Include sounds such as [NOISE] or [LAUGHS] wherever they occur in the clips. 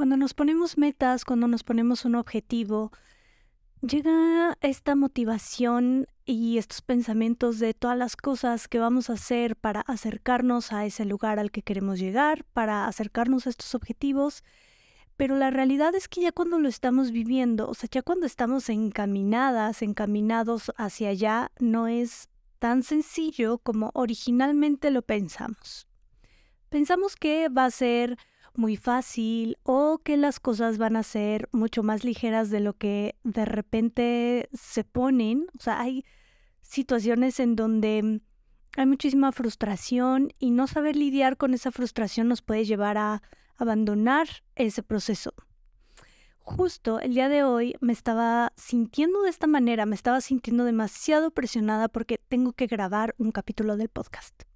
Cuando nos ponemos metas, cuando nos ponemos un objetivo, llega esta motivación y estos pensamientos de todas las cosas que vamos a hacer para acercarnos a ese lugar al que queremos llegar, para acercarnos a estos objetivos. Pero la realidad es que ya cuando lo estamos viviendo, o sea, ya cuando estamos encaminadas, encaminados hacia allá, no es tan sencillo como originalmente lo pensamos. Pensamos que va a ser muy fácil o que las cosas van a ser mucho más ligeras de lo que de repente se ponen. O sea, hay situaciones en donde hay muchísima frustración y no saber lidiar con esa frustración nos puede llevar a abandonar ese proceso. Justo el día de hoy me estaba sintiendo de esta manera, me estaba sintiendo demasiado presionada porque tengo que grabar un capítulo del podcast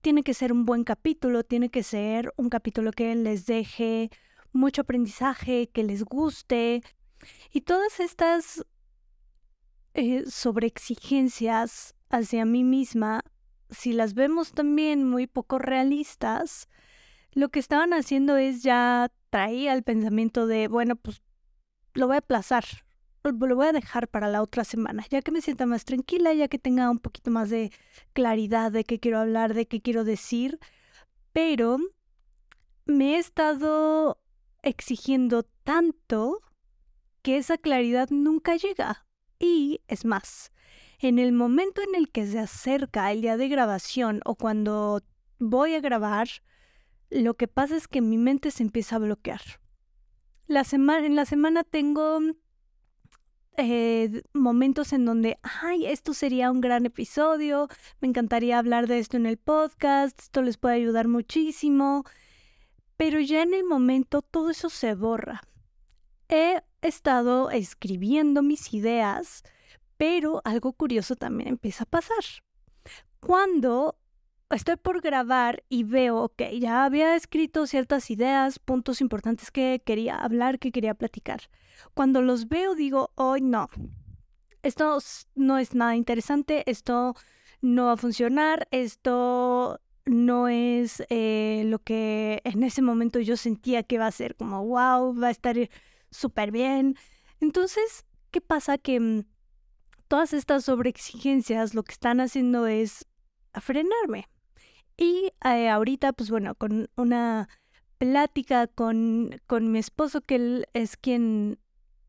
tiene que ser un buen capítulo, tiene que ser un capítulo que les deje mucho aprendizaje, que les guste. Y todas estas eh, sobreexigencias hacia mí misma, si las vemos también muy poco realistas, lo que estaban haciendo es ya traía el pensamiento de, bueno, pues lo voy a aplazar, lo voy a dejar para la otra semana, ya que me sienta más tranquila, ya que tenga un poquito más de claridad de qué quiero hablar, de qué quiero decir, pero me he estado exigiendo tanto que esa claridad nunca llega. Y es más, en el momento en el que se acerca el día de grabación o cuando voy a grabar, lo que pasa es que mi mente se empieza a bloquear. La semana, en la semana tengo eh, momentos en donde, ay, esto sería un gran episodio, me encantaría hablar de esto en el podcast, esto les puede ayudar muchísimo, pero ya en el momento todo eso se borra. He estado escribiendo mis ideas, pero algo curioso también empieza a pasar. Cuando estoy por grabar y veo que ya había escrito ciertas ideas, puntos importantes que quería hablar, que quería platicar. Cuando los veo digo, hoy no, esto no es nada interesante, esto no va a funcionar, esto no es eh, lo que en ese momento yo sentía que va a ser como, wow, va a estar súper bien. Entonces, ¿qué pasa? Que mm, todas estas sobreexigencias lo que están haciendo es frenarme. Y eh, ahorita, pues bueno, con una plática con, con mi esposo, que él es quien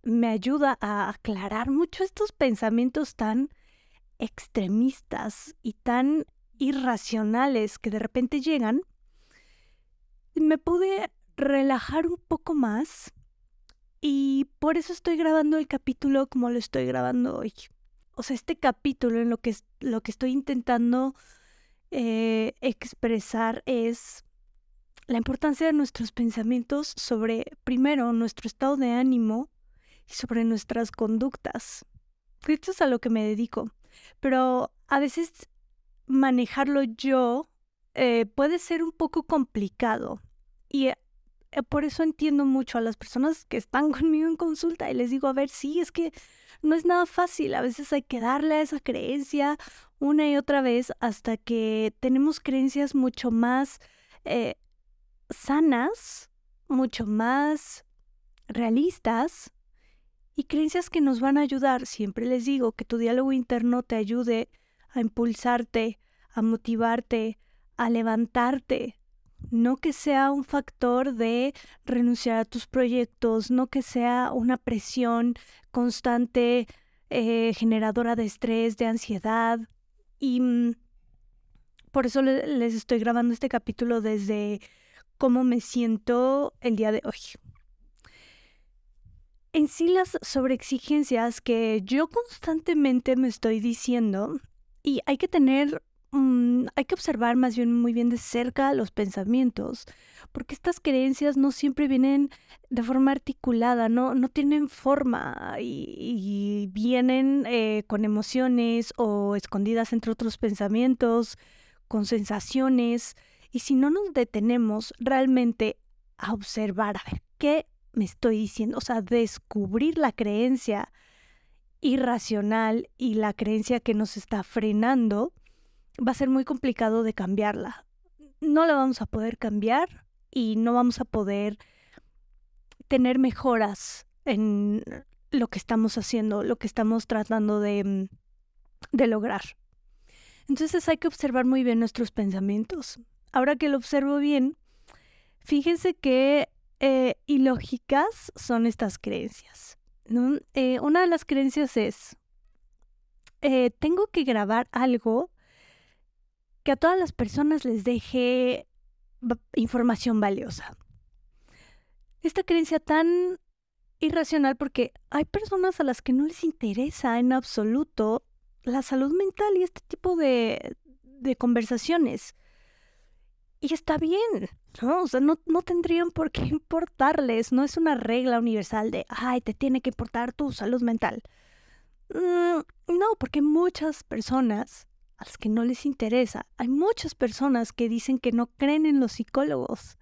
me ayuda a aclarar mucho estos pensamientos tan extremistas y tan irracionales que de repente llegan, me pude relajar un poco más y por eso estoy grabando el capítulo como lo estoy grabando hoy. O sea, este capítulo en lo que, lo que estoy intentando eh, expresar es la importancia de nuestros pensamientos sobre, primero, nuestro estado de ánimo y sobre nuestras conductas. Esto es a lo que me dedico. Pero a veces manejarlo yo eh, puede ser un poco complicado. Y por eso entiendo mucho a las personas que están [LAUGHS] conmigo en consulta y les digo, a ver, sí, es que no es nada fácil. A veces hay que darle a esa creencia una y otra vez hasta que tenemos creencias mucho más eh, sanas, mucho más realistas y creencias que nos van a ayudar. Siempre les digo que tu diálogo interno te ayude a impulsarte, a motivarte, a levantarte. No que sea un factor de renunciar a tus proyectos, no que sea una presión constante eh, generadora de estrés, de ansiedad, y mm, por eso les estoy grabando este capítulo desde cómo me siento el día de hoy. En sí las sobreexigencias que yo constantemente me estoy diciendo, y hay que tener, mm, hay que observar más bien muy bien de cerca los pensamientos, porque estas creencias no siempre vienen de forma articulada, no, no tienen forma y, vienen eh, con emociones o escondidas entre otros pensamientos, con sensaciones. Y si no nos detenemos realmente a observar, a ver, ¿qué me estoy diciendo? O sea, descubrir la creencia irracional y la creencia que nos está frenando, va a ser muy complicado de cambiarla. No la vamos a poder cambiar y no vamos a poder tener mejoras en lo que estamos haciendo, lo que estamos tratando de, mm, de lograr. Entonces hay que observar muy bien nuestros pensamientos. Ahora que lo observo bien, fíjense que eh, ilógicas son estas creencias. Eh, una de las creencias es, eh, tengo que grabar algo que a todas las personas les deje información valiosa. Esta creencia tan irracional porque hay personas a las que no les interesa en absoluto la salud mental y este tipo de, de conversaciones. Y está bien, ¿no? O sea, no, no, tendrían por qué [LAUGHS] importarles. No es una regla universal de, ay, te tiene que importar tu salud mental. Mm, no, porque muchas personas que no les interesa, hay muchas personas que dicen que no creen en los psicólogos,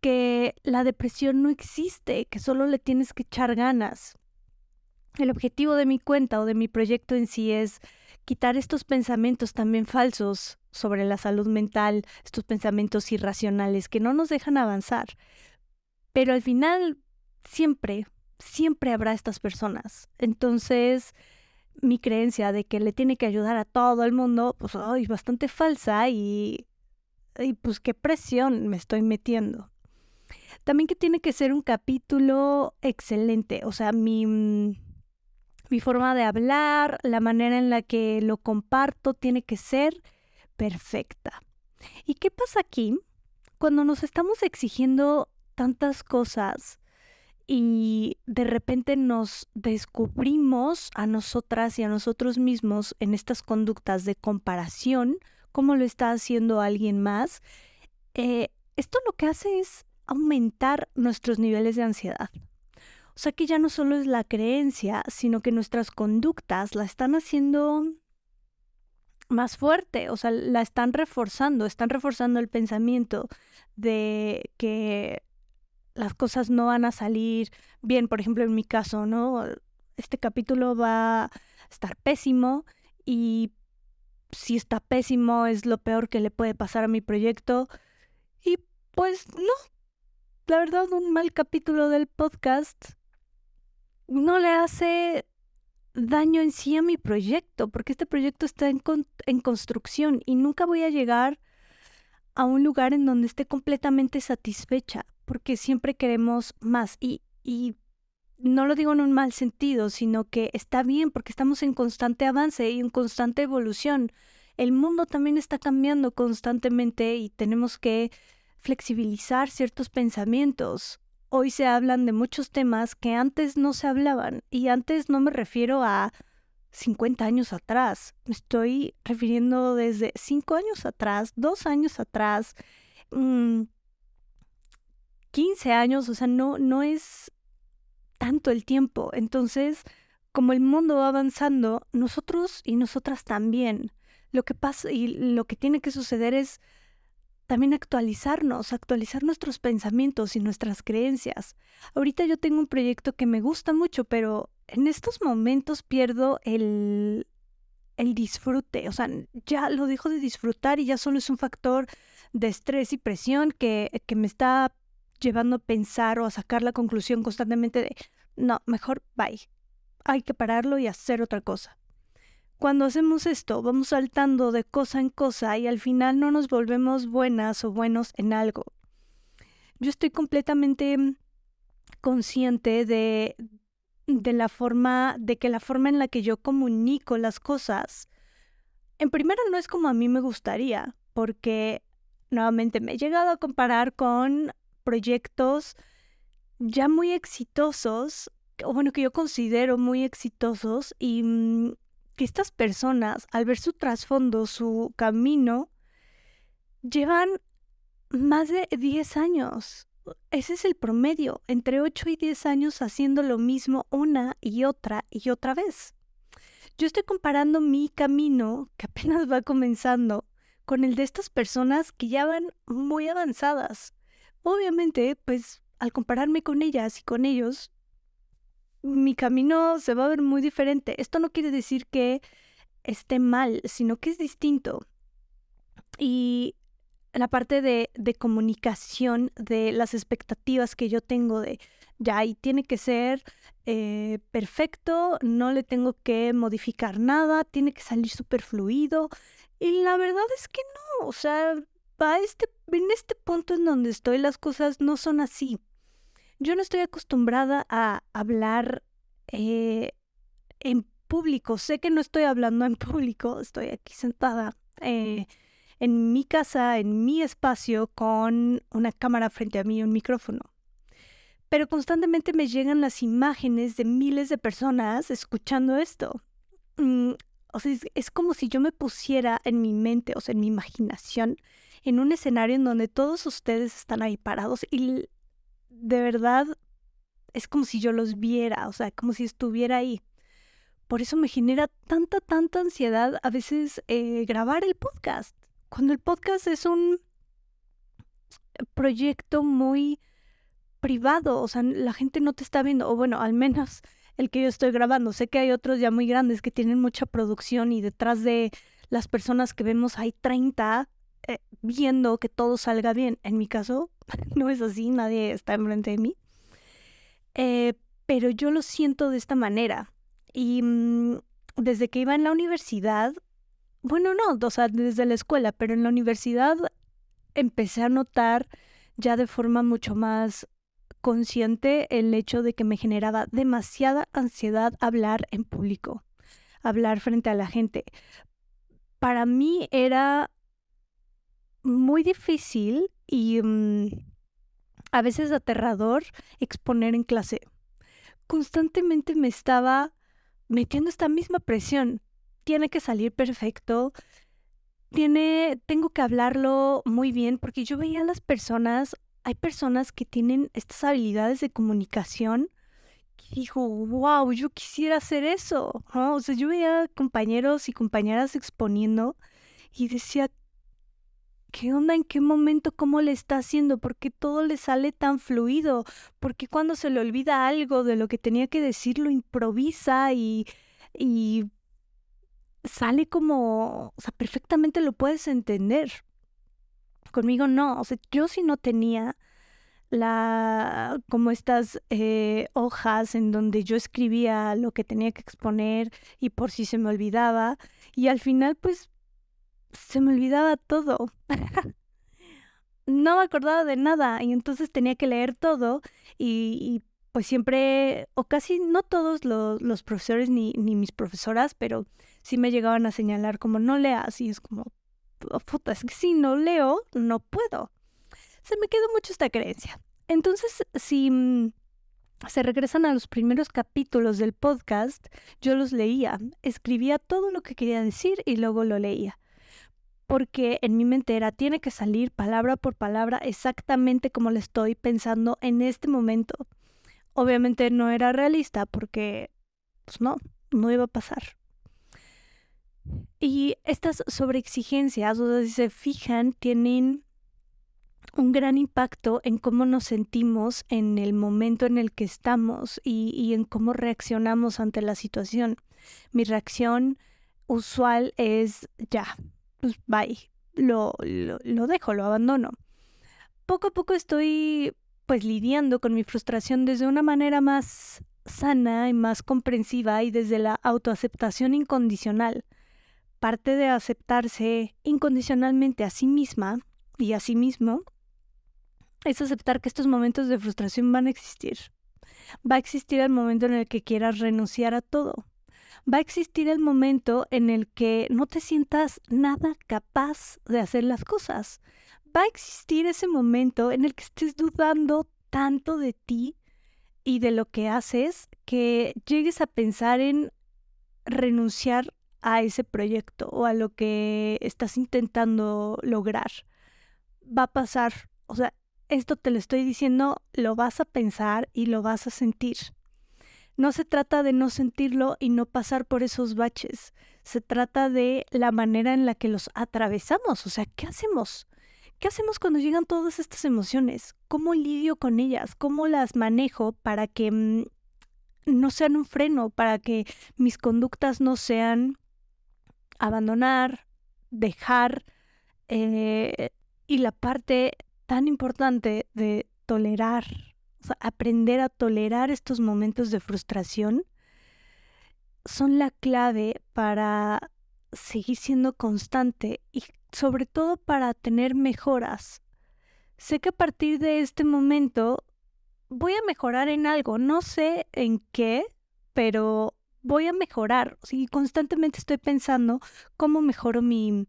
que la depresión no existe, que solo le tienes que echar ganas. El objetivo de mi cuenta o de mi proyecto en sí es quitar estos pensamientos también falsos sobre la salud mental, estos pensamientos irracionales que no nos dejan avanzar. Pero al final, siempre, siempre habrá estas personas. Entonces, mi creencia de que le tiene que ayudar a todo el mundo, pues, es bastante falsa y, y pues qué presión me estoy metiendo. También que tiene que ser un capítulo excelente, o sea, mi, mm, mi forma de hablar, la manera en la que lo comparto tiene que ser perfecta. ¿Y qué pasa aquí? Cuando nos estamos exigiendo tantas cosas y de repente nos descubrimos a nosotras y a nosotros mismos en estas conductas de comparación, como lo está haciendo alguien más, eh, esto lo que hace es aumentar nuestros niveles de ansiedad. O sea que ya no solo es la creencia, sino que nuestras conductas la están haciendo más fuerte, o sea, la están reforzando, están reforzando el pensamiento de que las cosas no van a salir bien, por ejemplo, en mi caso, ¿no? Este capítulo va a estar pésimo y si está pésimo es lo peor que le puede pasar a mi proyecto. Y pues no, la verdad, un mal capítulo del podcast no le hace daño en sí a mi proyecto, porque este proyecto está en, en, construcción y nunca voy a llegar a un lugar en donde esté completamente satisfecha, porque siempre queremos más y, y no lo digo en un mal sentido, sino que está bien porque estamos en constante avance y en constante evolución. El mundo también está cambiando constantemente y tenemos que flexibilizar ciertos pensamientos. Hoy se hablan de muchos temas que antes no se hablaban y antes no me refiero a 50 años atrás, me estoy refiriendo desde 5 años atrás, 2 años atrás, 15 mm, años, o sea, no, no es tanto el tiempo. Entonces, como el mundo va avanzando, nosotros y nosotras también. Lo que pasa y lo que tiene que suceder es también actualizarnos, actualizar nuestros pensamientos y nuestras creencias. Ahorita yo tengo un proyecto que me gusta mucho, pero en estos momentos pierdo el, el disfrute, o sea, ya lo dejo de disfrutar y ya solo es un factor de estrés y presión que, que me está llevando a pensar o a sacar la conclusión constantemente de, no, mejor bye, hay que pararlo y hacer otra cosa. Cuando hacemos esto, vamos saltando de cosa en cosa y al final no nos volvemos buenas o buenos en algo. Yo estoy completamente consciente de, de la forma, de que la forma en la que yo comunico las cosas, en primera no es como a mí me gustaría, porque nuevamente me he llegado a comparar con proyectos ya muy exitosos, o bueno, que yo considero muy exitosos y mm, que estas personas, al ver su trasfondo, su camino, llevan más de 10 años. Ese es el promedio, entre 8 y 10 años haciendo lo mismo una y otra y otra vez. Yo estoy comparando mi camino, que apenas va comenzando, con el de estas personas que ya van muy avanzadas. Obviamente, pues al compararme con ellas y con ellos, mi camino se va a ver muy diferente. Esto no quiere decir que esté mal, sino que es distinto. Y la parte de, de comunicación, de las expectativas que yo tengo de, Ya, y tiene que ser eh, perfecto, no le tengo que modificar nada, tiene que salir súper fluido. Y la verdad es que no, o sea, este, en este punto en donde estoy las cosas no son así. Yo no estoy acostumbrada a hablar eh, en público. Sé que no estoy hablando en público, estoy aquí sentada eh, en mi casa, en mi espacio, con una cámara frente a mí y un micrófono. Pero constantemente me llegan las imágenes de miles de personas escuchando esto. Mm, o sea, es, como si yo me pusiera en mi mente, o sea, en mi imaginación, en un escenario en donde todos ustedes están ahí parados y de verdad es como si yo los viera, o sea, como si estuviera ahí. Por eso me genera tanta, tanta ansiedad a veces eh, grabar el podcast. Cuando el podcast es un proyecto muy privado, o sea, la gente no te está viendo, o bueno, al menos el que yo estoy grabando. Sé que hay otros ya muy grandes que tienen mucha producción y detrás de las personas que vemos hay 30 eh, viendo que todo salga bien. En mi caso, [LAUGHS] no es así, nadie está enfrente de mí. Eh, pero yo lo siento de esta manera. Y mm, desde que iba en la universidad, bueno, no, o sea, desde la escuela, pero en la universidad empecé a notar ya de forma mucho más consciente el hecho de que me generaba demasiada ansiedad hablar en público, hablar frente a la gente. Para mí era muy difícil y mm, a veces aterrador exponer en clase. Constantemente me estaba metiendo esta misma presión. Tiene que salir perfecto. Tiene, tengo que hablarlo muy bien porque yo veía a las personas, hay personas que tienen estas habilidades de comunicación dijo, wow, yo quisiera hacer eso. O sea, yo veía compañeros y compañeras exponiendo y decía, ¿qué onda? ¿En qué momento? ¿Cómo le está haciendo? ¿Por qué todo le sale tan fluido? ¿Por qué cuando se le olvida algo de lo que tenía que decir lo improvisa y, y sale como, o sea, perfectamente lo puedes entender? Conmigo no, o sea, yo sí no tenía la como estas eh, hojas en donde yo escribía lo que tenía que exponer y por si se me olvidaba y al final pues se me olvidaba todo. no me acordaba de nada y entonces tenía que leer todo y, pues siempre, o casi no todos los, los profesores ni, ni, mis profesoras, pero sí me llegaban a señalar como no leas y es como, oh, puta, es que si no leo, no puedo. Se me quedó mucho esta creencia. Entonces, si mm, se regresan a los primeros capítulos del podcast, yo los leía, escribía todo lo que quería decir y luego lo leía porque en mi mente era, tiene que salir palabra por palabra exactamente como le estoy pensando en este momento. Obviamente no era realista porque, pues no, no iba a pasar. Y estas sobreexigencias, o sea, si se fijan, tienen un gran impacto en cómo nos sentimos en el momento en el que estamos y, y en cómo reaccionamos ante la situación. Mi reacción usual es ya, pues bye, lo, lo, dejo, lo abandono. Poco a poco estoy pues lidiando con mi frustración desde una manera más sana y más comprensiva y desde la autoaceptación incondicional. Parte de aceptarse incondicionalmente a sí misma y a sí mismo es aceptar que estos momentos de frustración van a existir. Va a existir el momento en el que quieras renunciar a todo va a existir el momento en el que no te sientas nada capaz de hacer las cosas. Va a existir ese momento en el que estés dudando tanto de ti y de lo que haces que llegues a pensar en renunciar a ese proyecto o a lo que estás intentando lograr. Va a pasar. O sea, esto te lo estoy diciendo, lo vas a pensar y lo vas a sentir. No se trata de no sentirlo y no pasar por esos baches. Se trata de la manera en la que los atravesamos. O sea, ¿qué hacemos? ¿Qué hacemos cuando llegan todas estas emociones? ¿Cómo lidio con ellas? ¿Cómo las manejo para que mm, no sean un freno, para que mis conductas no sean abandonar, dejar eh, y la parte tan importante de tolerar. Aprender a tolerar estos momentos de frustración son la clave para seguir siendo constante y sobre todo para tener mejoras. Sé que a partir de este momento voy a mejorar en algo, no sé en qué, pero voy a mejorar. Y constantemente estoy pensando cómo mejoro mi,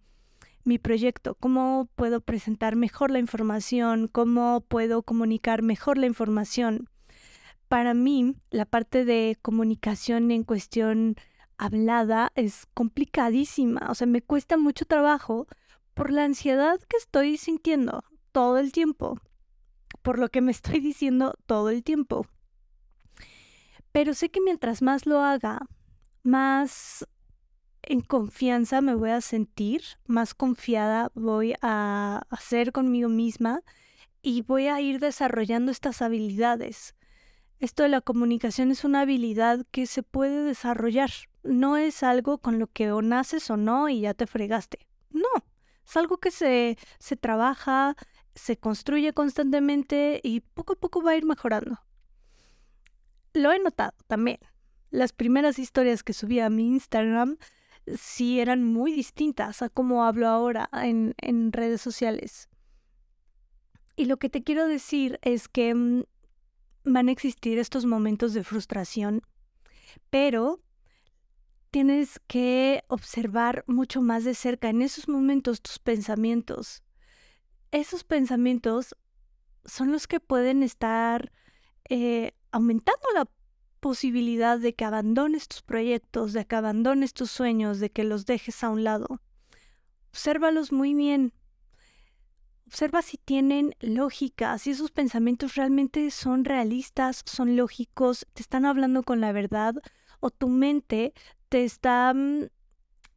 mi proyecto, cómo puedo presentar mejor la información, cómo puedo comunicar mejor la información. Para mí, la parte de comunicación en cuestión hablada es complicadísima, o sea, me cuesta mucho trabajo por la ansiedad que estoy sintiendo todo el tiempo, por lo que me estoy [LAUGHS] diciendo todo el tiempo. Pero sé que mientras más lo haga, más en confianza me voy a sentir, más confiada voy a hacer conmigo misma y voy a ir desarrollando estas habilidades. Esto de la comunicación es una habilidad que se puede desarrollar. No es algo con lo que o naces o no y ya te fregaste. No, es algo que se, se trabaja, se construye constantemente y poco a poco va a ir mejorando. Lo he notado también. Las primeras historias que subí a mi Instagram sí eran muy distintas a cómo hablo ahora en, en redes sociales. Y lo que te quiero decir es que mm, van a existir estos momentos de frustración, pero tienes que observar mucho más de cerca en esos momentos tus pensamientos. Esos pensamientos son los que pueden estar eh, aumentando la posibilidad de que abandones tus proyectos, de que abandones tus sueños, de que los dejes a un lado. Obsérvalos muy bien, Observa si tienen lógica, si esos pensamientos realmente son realistas, son lógicos, te están hablando con la verdad o tu mente te está mm,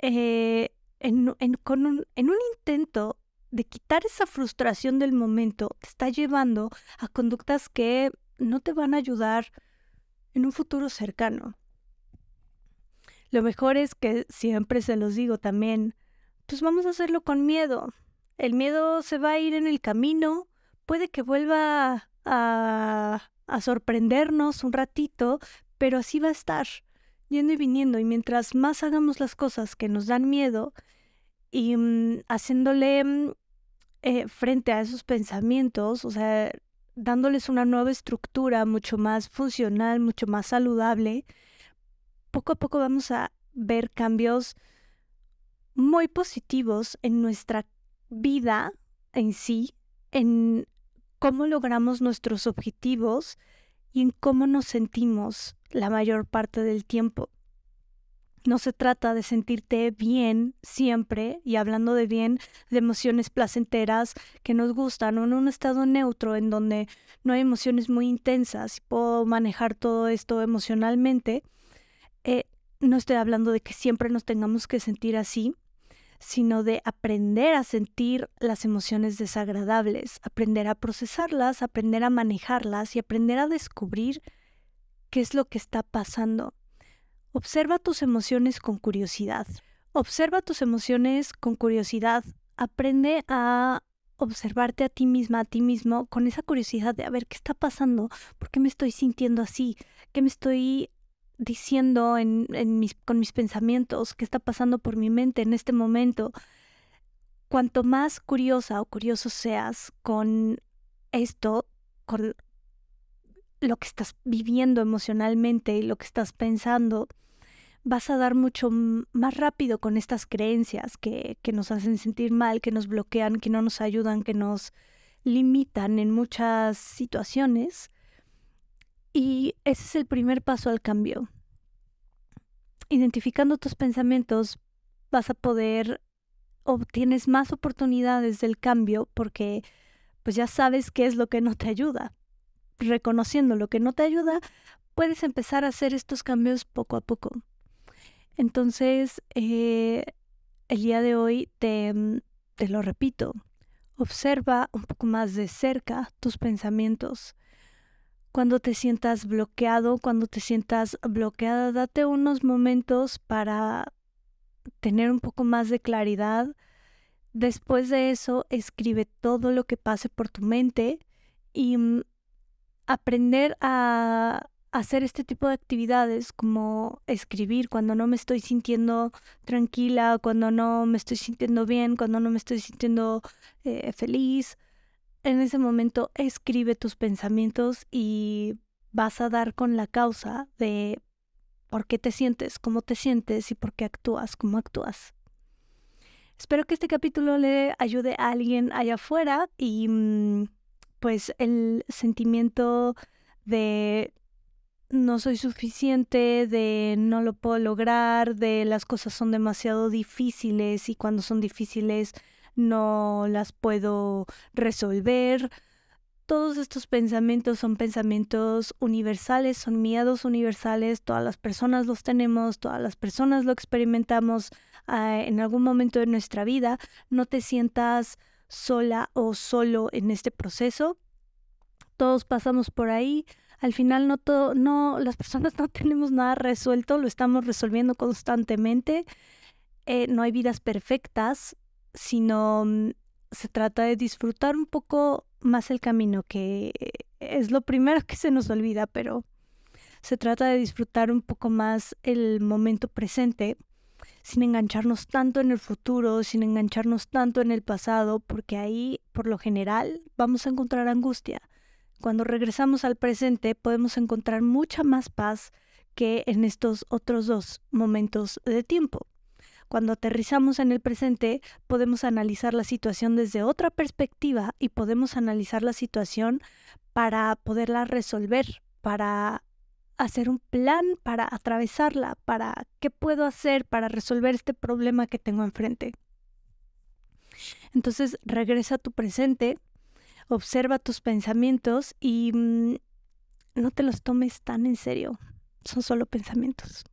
eh, en, un, en un intento de quitar esa frustración del momento, te está llevando a conductas que no te van a ayudar en un futuro cercano. Lo mejor es que siempre se los digo también, pues vamos a hacerlo con miedo, el miedo se va a ir en el camino, puede que vuelva a, sorprendernos un ratito, pero así va a estar, yendo y viniendo. Y mientras más hagamos las cosas que nos dan miedo y mm, haciéndole mm, eh, frente a esos pensamientos, o sea, dándoles una nueva estructura mucho más funcional, mucho más saludable, poco a poco vamos a ver cambios muy positivos en nuestra vida en sí, en cómo logramos nuestros objetivos y en cómo nos sentimos la mayor parte del tiempo. No se trata de sentirte bien siempre y hablando de bien, de emociones placenteras que nos gustan o en un estado neutro en donde no hay emociones muy intensas y puedo manejar todo esto emocionalmente. Eh, no estoy hablando de que siempre nos tengamos que sentir así, sino de aprender a sentir las emociones desagradables, aprender a procesarlas, aprender a manejarlas y aprender a descubrir qué es lo que está pasando. Observa tus emociones con curiosidad. Observa tus emociones con curiosidad. Aprende a observarte a ti misma, a ti mismo, con esa curiosidad de a ver qué está pasando, por qué me estoy sintiendo así, qué me estoy diciendo en, con mis pensamientos, qué está pasando por mi mente en este momento. Cuanto más curiosa o curioso seas con esto, con lo que estás viviendo emocionalmente y lo que estás pensando, vas a dar mucho más rápido con estas creencias que, que nos hacen sentir mal, que nos bloquean, que no nos ayudan, que nos limitan en muchas situaciones y ese es el primer paso al cambio. Identificando tus pensamientos vas a poder obtienes más oportunidades del cambio porque pues ya sabes qué es lo que no te ayuda. Reconociendo lo que no te ayuda, puedes empezar a hacer estos cambios poco a poco. Entonces, eh, el día de hoy te, te lo repito, observa un poco más de cerca tus pensamientos cuando te sientas bloqueado, cuando te sientas bloqueada, date unos momentos para tener un poco más de claridad. Después de eso, escribe todo lo que pase por tu mente y mm, aprender a hacer este tipo de actividades como escribir cuando no me estoy sintiendo tranquila, cuando no me estoy sintiendo bien, cuando no me estoy sintiendo eh, feliz. En ese momento escribe tus pensamientos y vas a dar con la causa de por qué te sientes, cómo te sientes y por qué actúas, cómo actúas. Espero que este capítulo le ayude a alguien allá afuera y mm, pues el sentimiento de no soy suficiente, de no lo puedo lograr, de las cosas son demasiado difíciles y cuando son difíciles no las puedo resolver. Todos estos pensamientos son pensamientos universales, son miedos universales, todas las personas los tenemos, todas las personas lo experimentamos ah, en algún momento de nuestra vida. No te sientas sola o solo en este proceso. Todos pasamos por ahí, al final no todo, no, las personas [LAUGHS] no tenemos nada resuelto, lo estamos resolviendo constantemente. Eh, no hay vidas perfectas, sino mm, se trata de disfrutar un poco más el camino, que es lo primero que se nos olvida, pero se trata de disfrutar un poco más el momento presente, sin engancharnos tanto en el futuro, sin engancharnos tanto en el pasado, porque ahí, por lo general, vamos a encontrar angustia. Cuando regresamos al presente podemos encontrar mucha más paz que en estos otros dos momentos de tiempo. Cuando aterrizamos en el presente podemos analizar la situación desde otra perspectiva y podemos analizar la situación para poderla resolver, para hacer un plan para atravesarla, para qué puedo hacer para resolver este problema que tengo enfrente. Entonces regresa a tu presente observa tus pensamientos y mm, no te los tomes tan en serio. Son solo pensamientos.